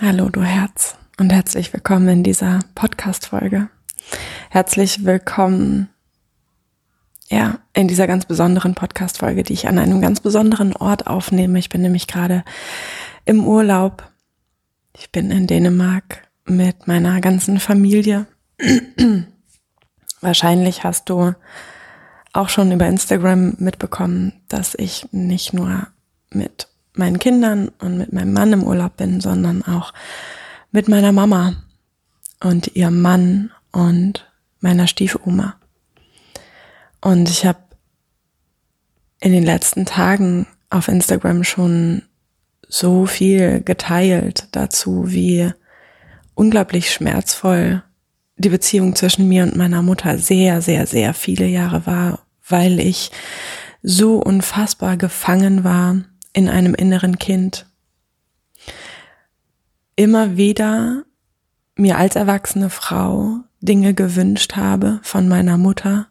Hallo du Herz und herzlich willkommen in dieser Podcast-Folge. Herzlich willkommen, ja, in dieser ganz besonderen Podcast-Folge, die ich an einem ganz besonderen Ort aufnehme. Ich bin nämlich gerade im Urlaub. Ich bin in Dänemark mit meiner ganzen Familie. Wahrscheinlich hast du auch schon über Instagram mitbekommen, dass ich nicht nur mit meinen Kindern und mit meinem Mann im Urlaub bin, sondern auch mit meiner Mama und ihrem Mann und meiner Stiefoma. Und ich habe in den letzten Tagen auf Instagram schon so viel geteilt dazu, wie unglaublich schmerzvoll die Beziehung zwischen mir und meiner Mutter sehr, sehr, sehr viele Jahre war, weil ich so unfassbar gefangen war in einem inneren Kind. Immer wieder mir als erwachsene Frau Dinge gewünscht habe von meiner Mutter,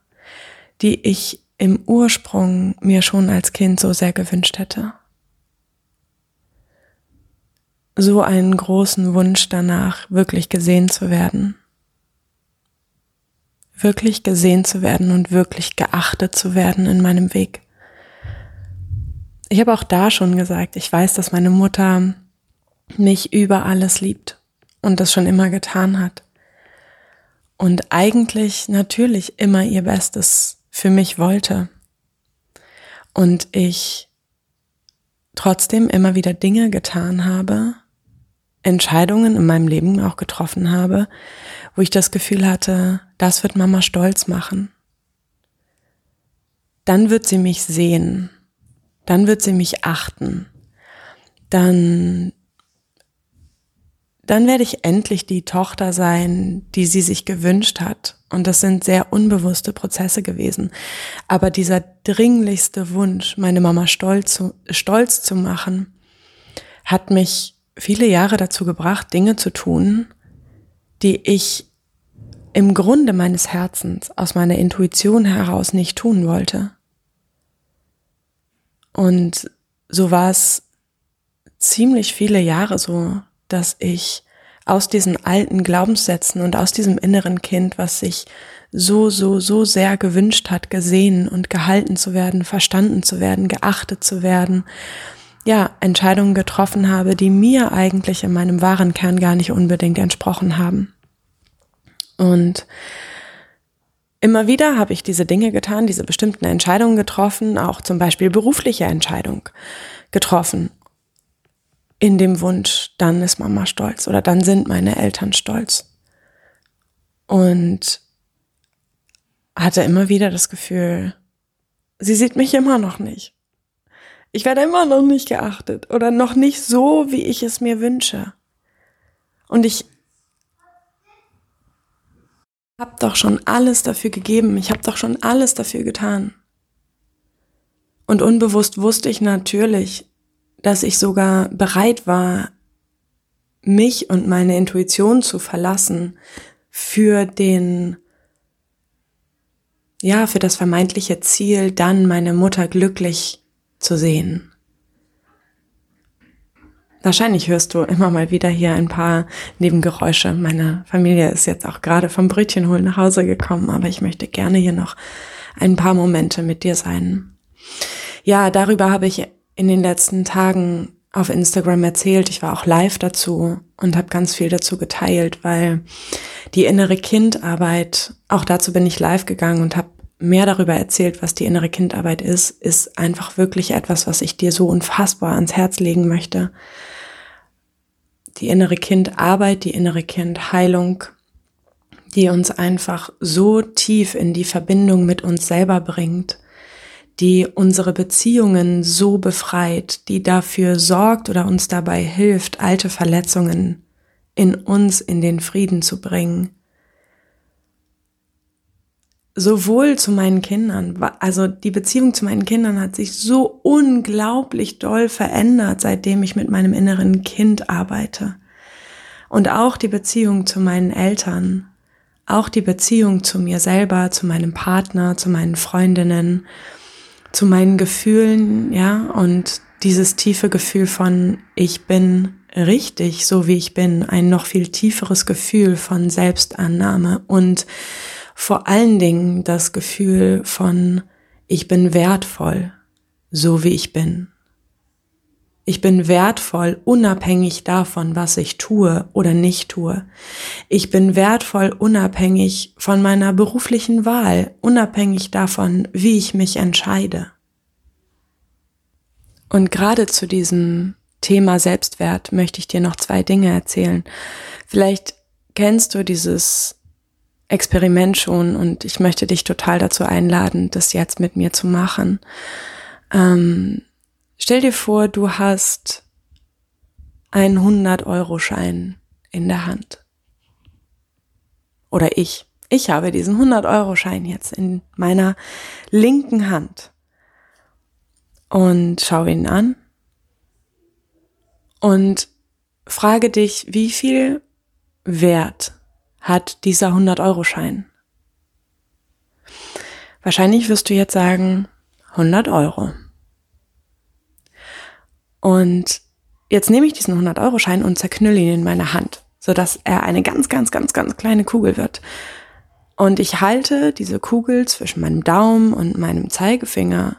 die ich im Ursprung mir schon als Kind so sehr gewünscht hätte. So einen großen Wunsch danach, wirklich gesehen zu werden. Wirklich gesehen zu werden und wirklich geachtet zu werden in meinem Weg ich habe auch da schon gesagt, ich weiß, dass meine Mutter mich über alles liebt und das schon immer getan hat. Und eigentlich natürlich immer ihr Bestes für mich wollte. Und ich trotzdem immer wieder Dinge getan habe, Entscheidungen in meinem Leben auch getroffen habe, wo ich das Gefühl hatte, das wird Mama stolz machen. Dann wird sie mich sehen dann wird sie mich achten. Dann, dann werde ich endlich die Tochter sein, die sie sich gewünscht hat. Und das sind sehr unbewusste Prozesse gewesen. Aber dieser dringlichste Wunsch, meine Mama stolz zu, stolz zu machen, hat mich viele Jahre dazu gebracht, Dinge zu tun, die ich im Grunde meines Herzens aus meiner Intuition heraus nicht tun wollte. Und so war es ziemlich viele Jahre so, dass ich aus diesen alten Glaubenssätzen und aus diesem inneren Kind, was sich so, so, so sehr gewünscht hat, gesehen und gehalten zu werden, verstanden zu werden, geachtet zu werden, ja, Entscheidungen getroffen habe, die mir eigentlich in meinem wahren Kern gar nicht unbedingt entsprochen haben. Und Immer wieder habe ich diese Dinge getan, diese bestimmten Entscheidungen getroffen, auch zum Beispiel berufliche Entscheidung getroffen. In dem Wunsch, dann ist Mama stolz oder dann sind meine Eltern stolz. Und hatte immer wieder das Gefühl, sie sieht mich immer noch nicht. Ich werde immer noch nicht geachtet oder noch nicht so, wie ich es mir wünsche. Und ich habe doch schon alles dafür gegeben, ich habe doch schon alles dafür getan. Und unbewusst wusste ich natürlich, dass ich sogar bereit war, mich und meine Intuition zu verlassen für den, ja, für das vermeintliche Ziel, dann meine Mutter glücklich zu sehen. Wahrscheinlich hörst du immer mal wieder hier ein paar Nebengeräusche. Meine Familie ist jetzt auch gerade vom Brötchen holen nach Hause gekommen, aber ich möchte gerne hier noch ein paar Momente mit dir sein. Ja, darüber habe ich in den letzten Tagen auf Instagram erzählt. Ich war auch live dazu und habe ganz viel dazu geteilt, weil die innere Kindarbeit, auch dazu bin ich live gegangen und habe mehr darüber erzählt, was die innere Kindarbeit ist, ist einfach wirklich etwas, was ich dir so unfassbar ans Herz legen möchte. Die innere Kindarbeit, die innere Kindheilung, die uns einfach so tief in die Verbindung mit uns selber bringt, die unsere Beziehungen so befreit, die dafür sorgt oder uns dabei hilft, alte Verletzungen in uns in den Frieden zu bringen sowohl zu meinen Kindern, also die Beziehung zu meinen Kindern hat sich so unglaublich doll verändert, seitdem ich mit meinem inneren Kind arbeite. Und auch die Beziehung zu meinen Eltern, auch die Beziehung zu mir selber, zu meinem Partner, zu meinen Freundinnen, zu meinen Gefühlen, ja, und dieses tiefe Gefühl von ich bin richtig, so wie ich bin, ein noch viel tieferes Gefühl von Selbstannahme und vor allen Dingen das Gefühl von, ich bin wertvoll, so wie ich bin. Ich bin wertvoll, unabhängig davon, was ich tue oder nicht tue. Ich bin wertvoll, unabhängig von meiner beruflichen Wahl, unabhängig davon, wie ich mich entscheide. Und gerade zu diesem Thema Selbstwert möchte ich dir noch zwei Dinge erzählen. Vielleicht kennst du dieses Experiment schon und ich möchte dich total dazu einladen, das jetzt mit mir zu machen. Ähm, stell dir vor, du hast einen 100-Euro-Schein in der Hand. Oder ich. Ich habe diesen 100-Euro-Schein jetzt in meiner linken Hand. Und schau ihn an. Und frage dich, wie viel Wert hat dieser 100-Euro-Schein? Wahrscheinlich wirst du jetzt sagen, 100 Euro. Und jetzt nehme ich diesen 100-Euro-Schein und zerknülle ihn in meiner Hand, sodass er eine ganz, ganz, ganz, ganz kleine Kugel wird. Und ich halte diese Kugel zwischen meinem Daumen und meinem Zeigefinger,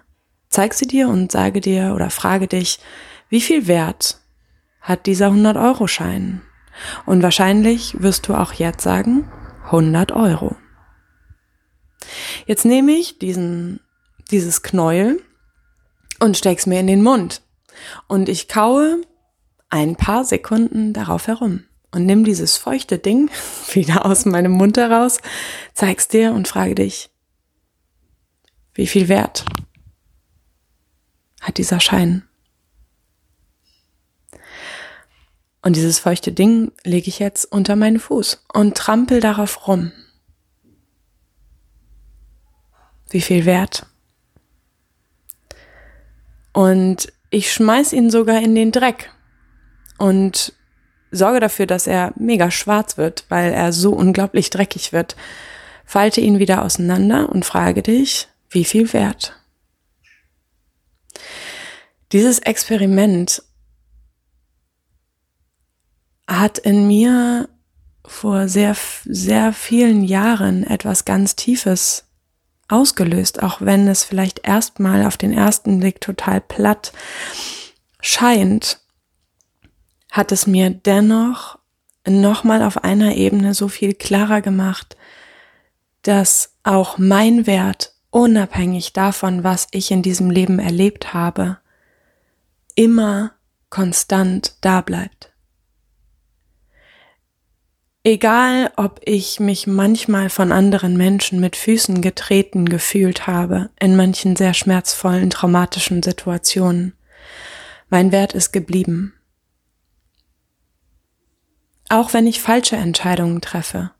zeig sie dir und sage dir oder frage dich, wie viel Wert hat dieser 100-Euro-Schein? Und wahrscheinlich wirst du auch jetzt sagen 100 Euro. Jetzt nehme ich diesen, dieses Knäuel und steck's mir in den Mund. Und ich kaue ein paar Sekunden darauf herum und nimm dieses feuchte Ding wieder aus meinem Mund heraus, zeig's dir und frage dich, wie viel Wert hat dieser Schein? Und dieses feuchte Ding lege ich jetzt unter meinen Fuß und trampel darauf rum. Wie viel Wert? Und ich schmeiß ihn sogar in den Dreck und sorge dafür, dass er mega schwarz wird, weil er so unglaublich dreckig wird. Falte ihn wieder auseinander und frage dich, wie viel Wert? Dieses Experiment hat in mir vor sehr, sehr vielen Jahren etwas ganz Tiefes ausgelöst, auch wenn es vielleicht erstmal auf den ersten Blick total platt scheint, hat es mir dennoch nochmal auf einer Ebene so viel klarer gemacht, dass auch mein Wert, unabhängig davon, was ich in diesem Leben erlebt habe, immer konstant da bleibt. Egal, ob ich mich manchmal von anderen Menschen mit Füßen getreten gefühlt habe, in manchen sehr schmerzvollen, traumatischen Situationen, mein Wert ist geblieben. Auch wenn ich falsche Entscheidungen treffe,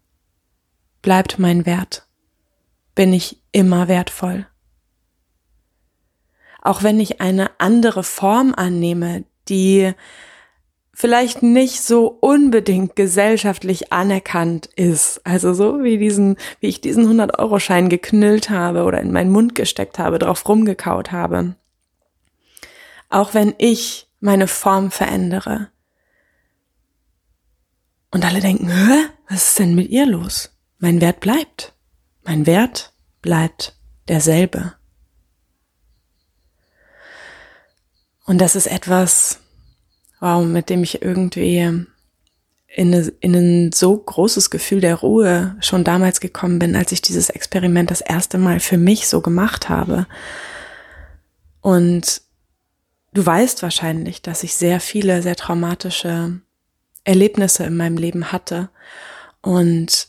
bleibt mein Wert. Bin ich immer wertvoll. Auch wenn ich eine andere Form annehme, die vielleicht nicht so unbedingt gesellschaftlich anerkannt ist. Also so wie diesen, wie ich diesen 100-Euro-Schein geknüllt habe oder in meinen Mund gesteckt habe, drauf rumgekaut habe. Auch wenn ich meine Form verändere. Und alle denken, Hä? was ist denn mit ihr los? Mein Wert bleibt. Mein Wert bleibt derselbe. Und das ist etwas, wow, mit dem ich irgendwie in, eine, in ein so großes Gefühl der Ruhe schon damals gekommen bin, als ich dieses Experiment das erste Mal für mich so gemacht habe. Und du weißt wahrscheinlich, dass ich sehr viele, sehr traumatische Erlebnisse in meinem Leben hatte und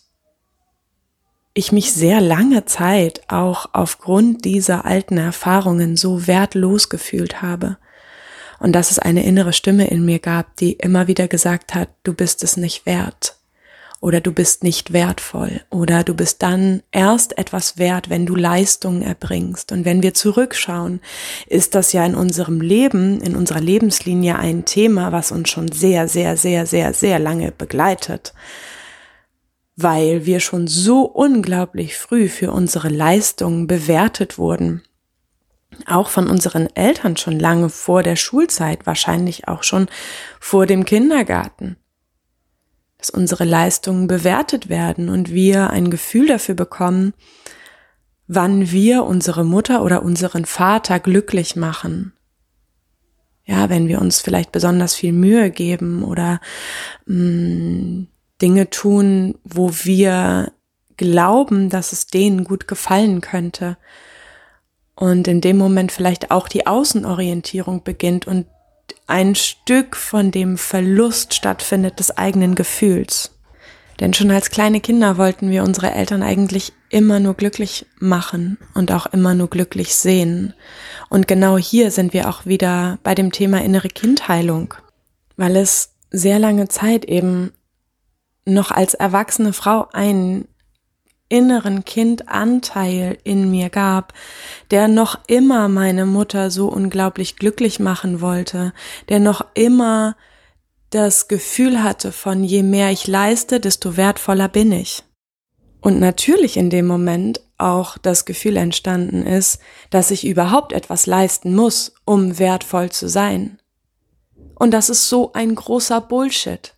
ich mich sehr lange Zeit auch aufgrund dieser alten Erfahrungen so wertlos gefühlt habe und dass es eine innere Stimme in mir gab, die immer wieder gesagt hat, du bist es nicht wert. Oder du bist nicht wertvoll. Oder du bist dann erst etwas wert, wenn du Leistungen erbringst. Und wenn wir zurückschauen, ist das ja in unserem Leben, in unserer Lebenslinie ein Thema, was uns schon sehr, sehr, sehr, sehr, sehr lange begleitet. Weil wir schon so unglaublich früh für unsere Leistungen bewertet wurden auch von unseren Eltern schon lange vor der Schulzeit, wahrscheinlich auch schon vor dem Kindergarten. Dass unsere Leistungen bewertet werden und wir ein Gefühl dafür bekommen, wann wir unsere Mutter oder unseren Vater glücklich machen. Ja, wenn wir uns vielleicht besonders viel Mühe geben oder mh, mm, Dinge tun, wo wir glauben, dass es denen gut gefallen könnte und in dem Moment vielleicht auch die Außenorientierung beginnt und ein Stück von dem Verlust stattfindet des eigenen Gefühls. Denn schon als kleine Kinder wollten wir unsere Eltern eigentlich immer nur glücklich machen und auch immer nur glücklich sehen. Und genau hier sind wir auch wieder bei dem Thema innere Kindheilung, weil es sehr lange Zeit eben noch als erwachsene Frau ein inneren Kindanteil in mir gab, der noch immer meine Mutter so unglaublich glücklich machen wollte, der noch immer das Gefühl hatte von je mehr ich leiste, desto wertvoller bin ich. Und natürlich in dem Moment auch das Gefühl entstanden ist, dass ich überhaupt etwas leisten muss, um wertvoll zu sein. Und das ist so ein großer Bullshit.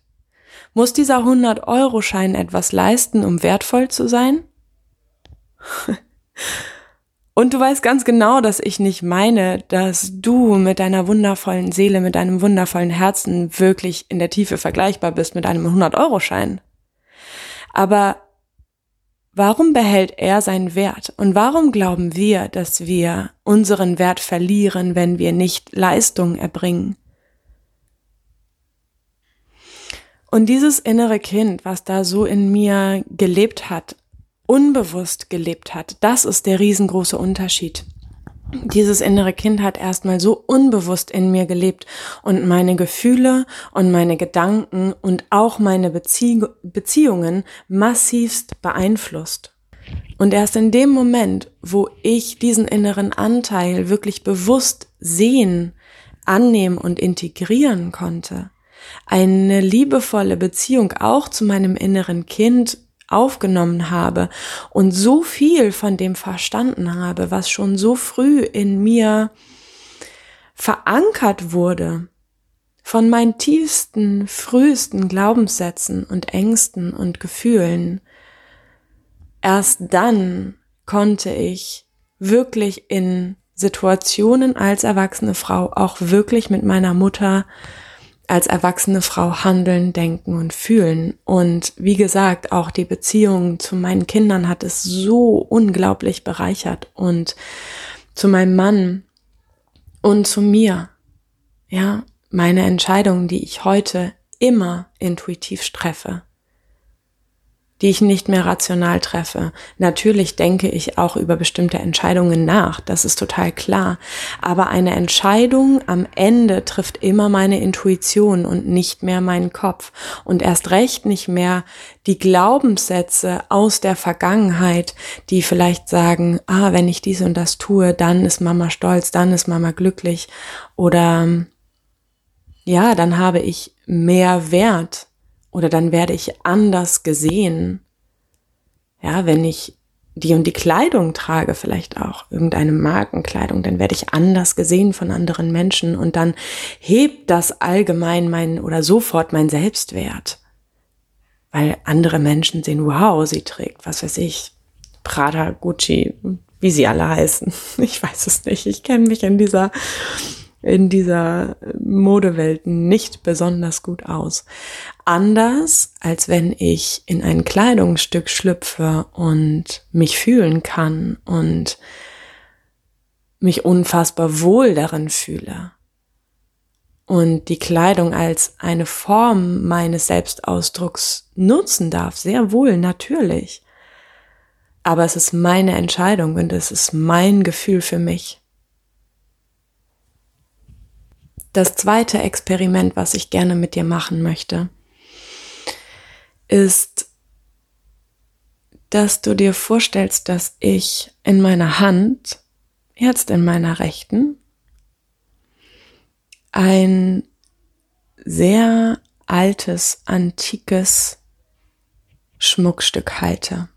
Muss dieser 100-Euro-Schein etwas leisten, um wertvoll zu sein? Und du weißt ganz genau, dass ich nicht meine, dass du mit deiner wundervollen Seele, mit deinem wundervollen Herzen wirklich in der Tiefe vergleichbar bist mit einem 100-Euro-Schein. Aber warum behält er seinen Wert? Und warum glauben wir, dass wir unseren Wert verlieren, wenn wir nicht Leistung erbringen? Und dieses innere Kind, was da so in mir gelebt hat, unbewusst gelebt hat, das ist der riesengroße Unterschied. Dieses innere Kind hat erstmal so unbewusst in mir gelebt und meine Gefühle und meine Gedanken und auch meine Bezie Beziehungen massivst beeinflusst. Und erst in dem Moment, wo ich diesen inneren Anteil wirklich bewusst sehen, annehmen und integrieren konnte, eine liebevolle Beziehung auch zu meinem inneren Kind aufgenommen habe und so viel von dem verstanden habe, was schon so früh in mir verankert wurde, von meinen tiefsten, frühesten Glaubenssätzen und Ängsten und Gefühlen, erst dann konnte ich wirklich in Situationen als erwachsene Frau auch wirklich mit meiner Mutter als erwachsene Frau handeln, denken und fühlen. Und wie gesagt, auch die Beziehung zu meinen Kindern hat es so unglaublich bereichert und zu meinem Mann und zu mir. Ja, meine Entscheidungen, die ich heute immer intuitiv treffe die ich nicht mehr rational treffe. Natürlich denke ich auch über bestimmte Entscheidungen nach, das ist total klar. Aber eine Entscheidung am Ende trifft immer meine Intuition und nicht mehr meinen Kopf. Und erst recht nicht mehr die Glaubenssätze aus der Vergangenheit, die vielleicht sagen, ah, wenn ich dies und das tue, dann ist Mama stolz, dann ist Mama glücklich. Oder ja, dann habe ich mehr Wert oder dann werde ich anders gesehen. Ja, wenn ich die und die Kleidung trage, vielleicht auch irgendeine Markenkleidung, dann werde ich anders gesehen von anderen Menschen und dann hebt das allgemein mein oder sofort mein Selbstwert. Weil andere Menschen sehen, wow, sie trägt, was weiß ich, Prada, Gucci, wie sie alle heißen. Ich weiß es nicht. Ich kenne mich in dieser in dieser Modewelt nicht besonders gut aus. Anders, als wenn ich in ein Kleidungsstück schlüpfe und mich fühlen kann und mich unfassbar wohl darin fühle. Und die Kleidung als eine Form meines Selbstausdrucks nutzen darf, sehr wohl, natürlich. Aber es ist meine Entscheidung und es ist mein Gefühl für mich. Das zweite Experiment, was ich gerne mit dir machen möchte, ist, dass du dir vorstellst, dass ich in meiner Hand, jetzt in meiner rechten, ein sehr altes, antikes Schmuckstück halte.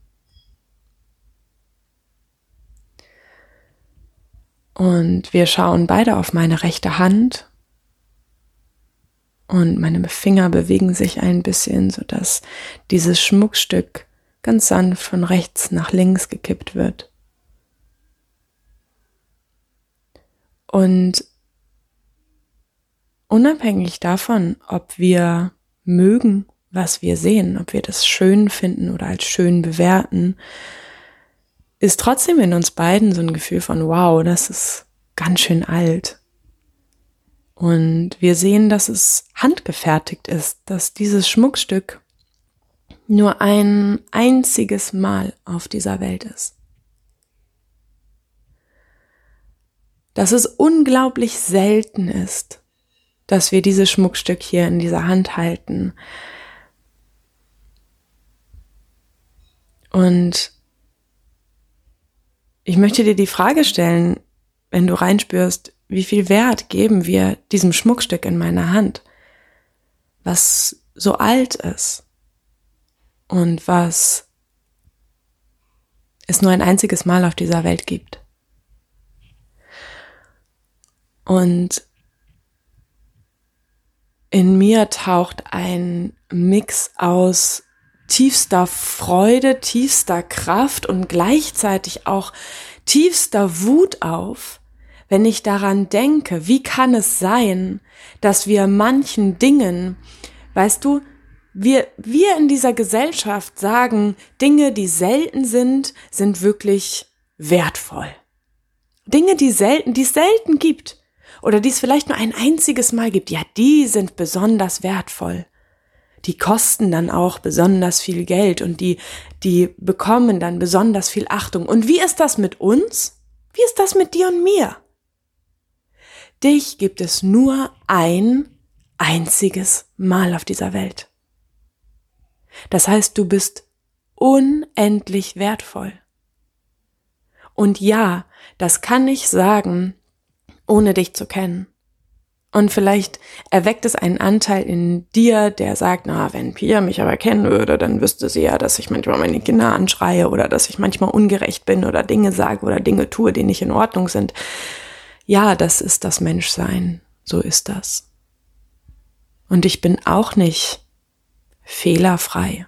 Und wir schauen beide auf meine rechte Hand und meine Finger bewegen sich ein bisschen, sodass dieses Schmuckstück ganz sanft von rechts nach links gekippt wird. Und unabhängig davon, ob wir mögen, was wir sehen, ob wir das schön finden oder als schön bewerten, ist trotzdem in uns beiden so ein Gefühl von, wow, das ist ganz schön alt. Und wir sehen, dass es handgefertigt ist, dass dieses Schmuckstück nur ein einziges Mal auf dieser Welt ist. Dass es unglaublich selten ist, dass wir dieses Schmuckstück hier in dieser Hand halten. Und ich möchte dir die Frage stellen, wenn du reinspürst, wie viel Wert geben wir diesem Schmuckstück in meiner Hand, was so alt ist und was es nur ein einziges Mal auf dieser Welt gibt. Und in mir taucht ein Mix aus tiefster Freude, tiefster Kraft und gleichzeitig auch tiefster Wut auf, wenn ich daran denke, wie kann es sein, dass wir manchen Dingen, weißt du, wir, wir in dieser Gesellschaft sagen, Dinge, die selten sind, sind wirklich wertvoll. Dinge, die selten, die es selten gibt oder die es vielleicht nur ein einziges Mal gibt, ja, die sind besonders wertvoll. Die kosten dann auch besonders viel Geld und die, die bekommen dann besonders viel Achtung. Und wie ist das mit uns? Wie ist das mit dir und mir? Dich gibt es nur ein einziges Mal auf dieser Welt. Das heißt, du bist unendlich wertvoll. Und ja, das kann ich sagen, ohne dich zu kennen. Und vielleicht erweckt es einen Anteil in dir, der sagt, na, wenn Pia mich aber kennen würde, dann wüsste sie ja, dass ich manchmal meine Kinder anschreie oder dass ich manchmal ungerecht bin oder Dinge sage oder Dinge tue, die nicht in Ordnung sind. Ja, das ist das Menschsein. So ist das. Und ich bin auch nicht fehlerfrei.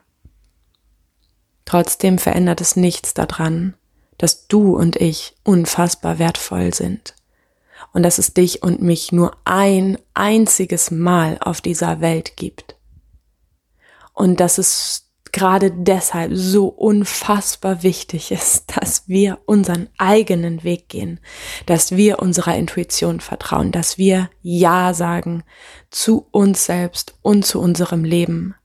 Trotzdem verändert es nichts daran, dass du und ich unfassbar wertvoll sind und dass es dich und mich nur ein einziges Mal auf dieser Welt gibt. Und dass es gerade deshalb so unfassbar wichtig ist, dass wir unseren eigenen Weg gehen, dass wir unserer Intuition vertrauen, dass wir Ja sagen zu uns selbst und zu unserem Leben.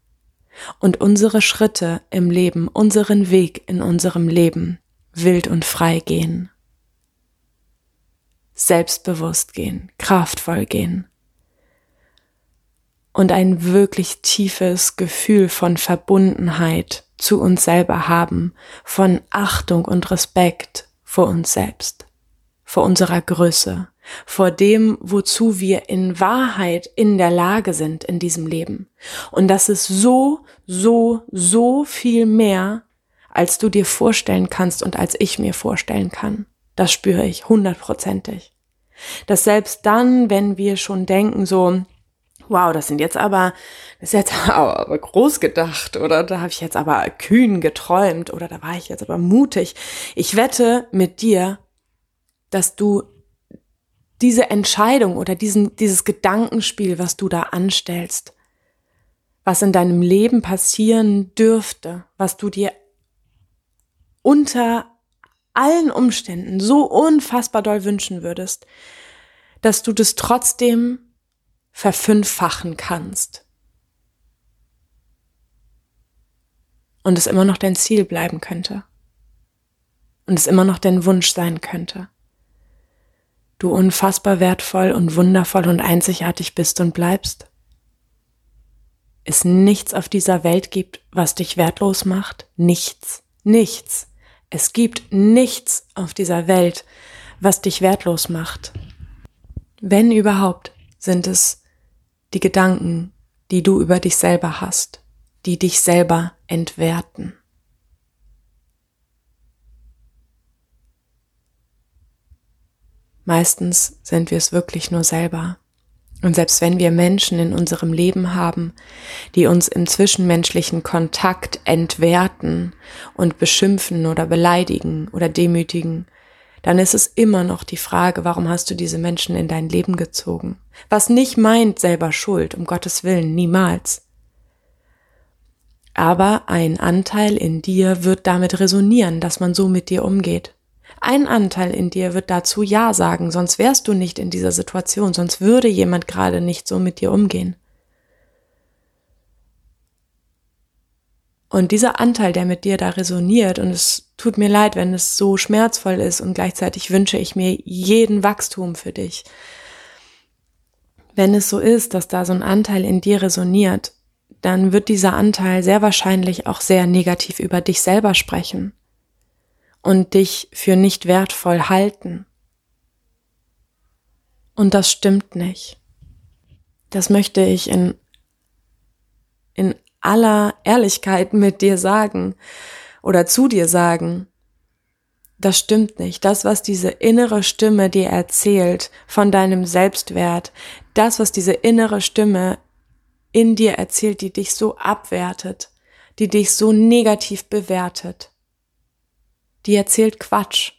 Und unsere Schritte im Leben, unseren Weg in unserem Leben wild und frei gehen, selbstbewusst gehen, kraftvoll gehen und ein wirklich tiefes Gefühl von Verbundenheit zu uns selber haben, von Achtung und Respekt vor uns selbst, vor unserer Größe, vor dem, wozu wir in Wahrheit in der Lage sind in diesem Leben. Und das ist so, so, so viel mehr, als du dir vorstellen kannst und als ich mir vorstellen kann. Das spüre ich hundertprozentig. Dass selbst dann, wenn wir schon denken, so, wow, das sind jetzt aber, das ist jetzt aber groß gedacht oder da habe ich jetzt aber kühn geträumt oder da war ich jetzt aber mutig. Ich wette mit dir, dass du diese Entscheidung oder diesen, dieses Gedankenspiel, was du da anstellst, was in deinem Leben passieren dürfte, was du dir unter allen Umständen so unfassbar doll wünschen würdest, dass du das trotzdem verfünffachen kannst. Und es immer noch dein Ziel bleiben könnte. Und es immer noch dein Wunsch sein könnte. Du unfassbar wertvoll und wundervoll und einzigartig bist und bleibst. Es nichts auf dieser Welt gibt, was dich wertlos macht. Nichts. Nichts. Es gibt nichts auf dieser Welt, was dich wertlos macht. Wenn überhaupt, sind es die Gedanken, die du über dich selber hast, die dich selber entwerten. Meistens sind wir es wirklich nur selber. Und selbst wenn wir Menschen in unserem Leben haben, die uns im zwischenmenschlichen Kontakt entwerten und beschimpfen oder beleidigen oder demütigen, dann ist es immer noch die Frage, warum hast du diese Menschen in dein Leben gezogen? Was nicht meint selber Schuld, um Gottes Willen, niemals. Aber ein Anteil in dir wird damit resonieren, dass man so mit dir umgeht. Ein Anteil in dir wird dazu Ja sagen, sonst wärst du nicht in dieser Situation, sonst würde jemand gerade nicht so mit dir umgehen. Und dieser Anteil, der mit dir da resoniert, und es tut mir leid, wenn es so schmerzvoll ist, und gleichzeitig wünsche ich mir jeden Wachstum für dich. Wenn es so ist, dass da so ein Anteil in dir resoniert, dann wird dieser Anteil sehr wahrscheinlich auch sehr negativ über dich selber sprechen und dich für nicht wertvoll halten. Und das stimmt nicht. Das möchte ich in, in aller Ehrlichkeit mit dir sagen oder zu dir sagen. Das stimmt nicht. Das, was diese innere Stimme dir erzählt von deinem Selbstwert, das, was diese innere Stimme in dir erzählt, die dich so abwertet, die dich so negativ bewertet, die erzählt Quatsch.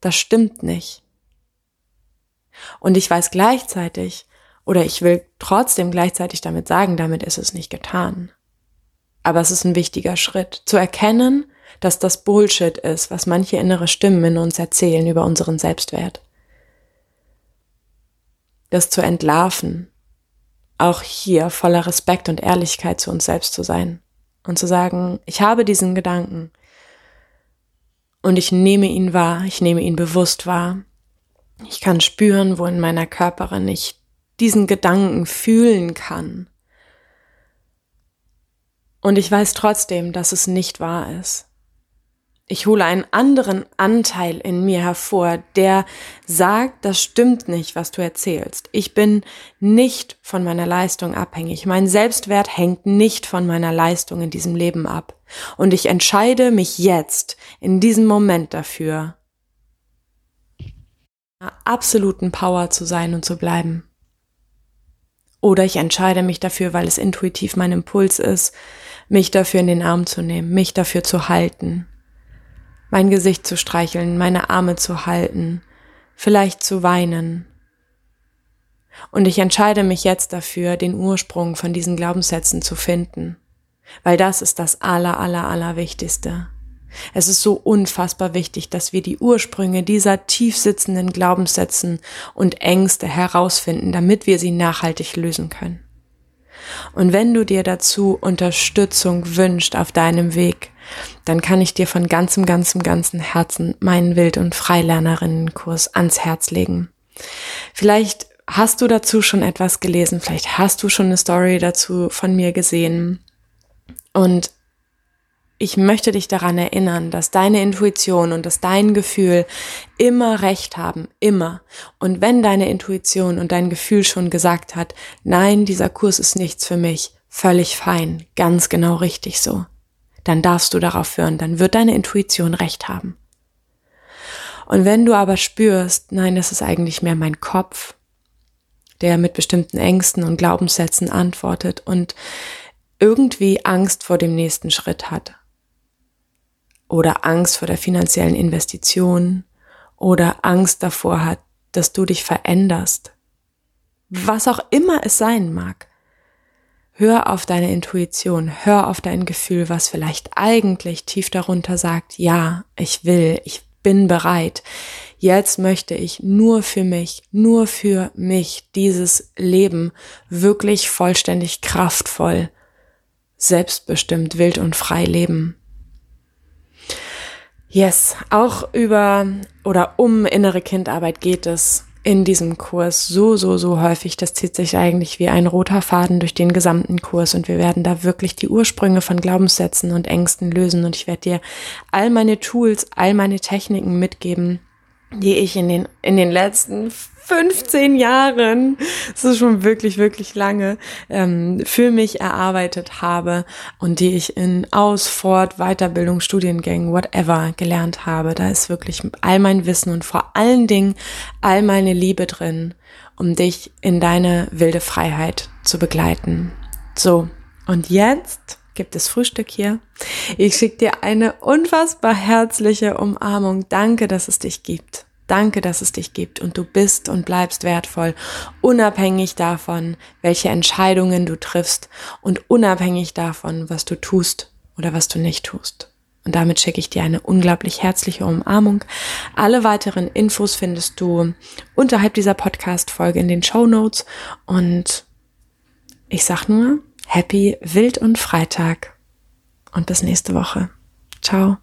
Das stimmt nicht. Und ich weiß gleichzeitig, oder ich will trotzdem gleichzeitig damit sagen, damit ist es nicht getan. Aber es ist ein wichtiger Schritt, zu erkennen, dass das Bullshit ist, was manche innere Stimmen in uns erzählen über unseren Selbstwert. Das zu entlarven, auch hier voller Respekt und Ehrlichkeit zu uns selbst zu sein und zu sagen, ich habe diesen Gedanken, und ich nehme ihn wahr, ich nehme ihn bewusst wahr. Ich kann spüren, wo in meiner Körperin ich diesen Gedanken fühlen kann. Und ich weiß trotzdem, dass es nicht wahr ist. Ich hole einen anderen Anteil in mir hervor, der sagt, das stimmt nicht, was du erzählst. Ich bin nicht von meiner Leistung abhängig. Mein Selbstwert hängt nicht von meiner Leistung in diesem Leben ab. Und ich entscheide mich jetzt, in diesem Moment dafür, absoluten Power zu sein und zu bleiben. Oder ich entscheide mich dafür, weil es intuitiv mein Impuls ist, mich dafür in den Arm zu nehmen, mich dafür zu halten, mein Gesicht zu streicheln, meine Arme zu halten, vielleicht zu weinen. Und ich entscheide mich jetzt dafür, den Ursprung von diesen Glaubenssätzen zu finden, weil das ist das aller, aller, aller Wichtigste. Es ist so unfassbar wichtig, dass wir die Ursprünge dieser tief sitzenden Glaubenssätzen und Ängste herausfinden, damit wir sie nachhaltig lösen können. Und wenn du dir dazu Unterstützung wünscht auf deinem Weg, dann kann ich dir von ganzem, ganzem, ganzem Herzen meinen Wild- und Freilernerinnenkurs ans Herz legen. Vielleicht hast du dazu schon etwas gelesen, vielleicht hast du schon eine Story dazu von mir gesehen. Und ich möchte dich daran erinnern, dass deine Intuition und dass dein Gefühl immer recht haben, immer. Und wenn deine Intuition und dein Gefühl schon gesagt hat, nein, dieser Kurs ist nichts für mich, völlig fein, ganz genau richtig so, dann darfst du darauf hören, dann wird deine Intuition recht haben. Und wenn du aber spürst, nein, das ist eigentlich mehr mein Kopf, der mit bestimmten Ängsten und Glaubenssätzen antwortet und irgendwie Angst vor dem nächsten Schritt hat oder Angst vor der finanziellen Investition oder Angst davor hat, dass du dich veränderst. Was auch immer es sein mag. Hör auf deine Intuition, hör auf dein Gefühl, was vielleicht eigentlich tief darunter sagt, ja, ich will, ich bin bereit. Jetzt möchte ich nur für mich, nur für mich dieses Leben wirklich vollständig kraftvoll, selbstbestimmt, wild und frei leben. Yes, auch über oder um innere Kindarbeit geht es in diesem Kurs so, so, so häufig. Das zieht sich eigentlich wie ein roter Faden durch den gesamten Kurs und wir werden da wirklich die Ursprünge von Glaubenssätzen und Ängsten lösen und ich werde dir all meine Tools, all meine Techniken mitgeben, die ich in den, in den letzten 15 Jahren, das ist schon wirklich, wirklich lange, ähm, für mich erarbeitet habe und die ich in Aus-, Fort-, Weiterbildung, Studiengängen, whatever gelernt habe. Da ist wirklich all mein Wissen und vor allen Dingen all meine Liebe drin, um dich in deine wilde Freiheit zu begleiten. So, und jetzt gibt es Frühstück hier. Ich schicke dir eine unfassbar herzliche Umarmung. Danke, dass es dich gibt. Danke, dass es dich gibt und du bist und bleibst wertvoll, unabhängig davon, welche Entscheidungen du triffst und unabhängig davon, was du tust oder was du nicht tust. Und damit schicke ich dir eine unglaublich herzliche Umarmung. Alle weiteren Infos findest du unterhalb dieser Podcast-Folge in den Show Notes. Und ich sag nur, happy Wild und Freitag. Und bis nächste Woche. Ciao.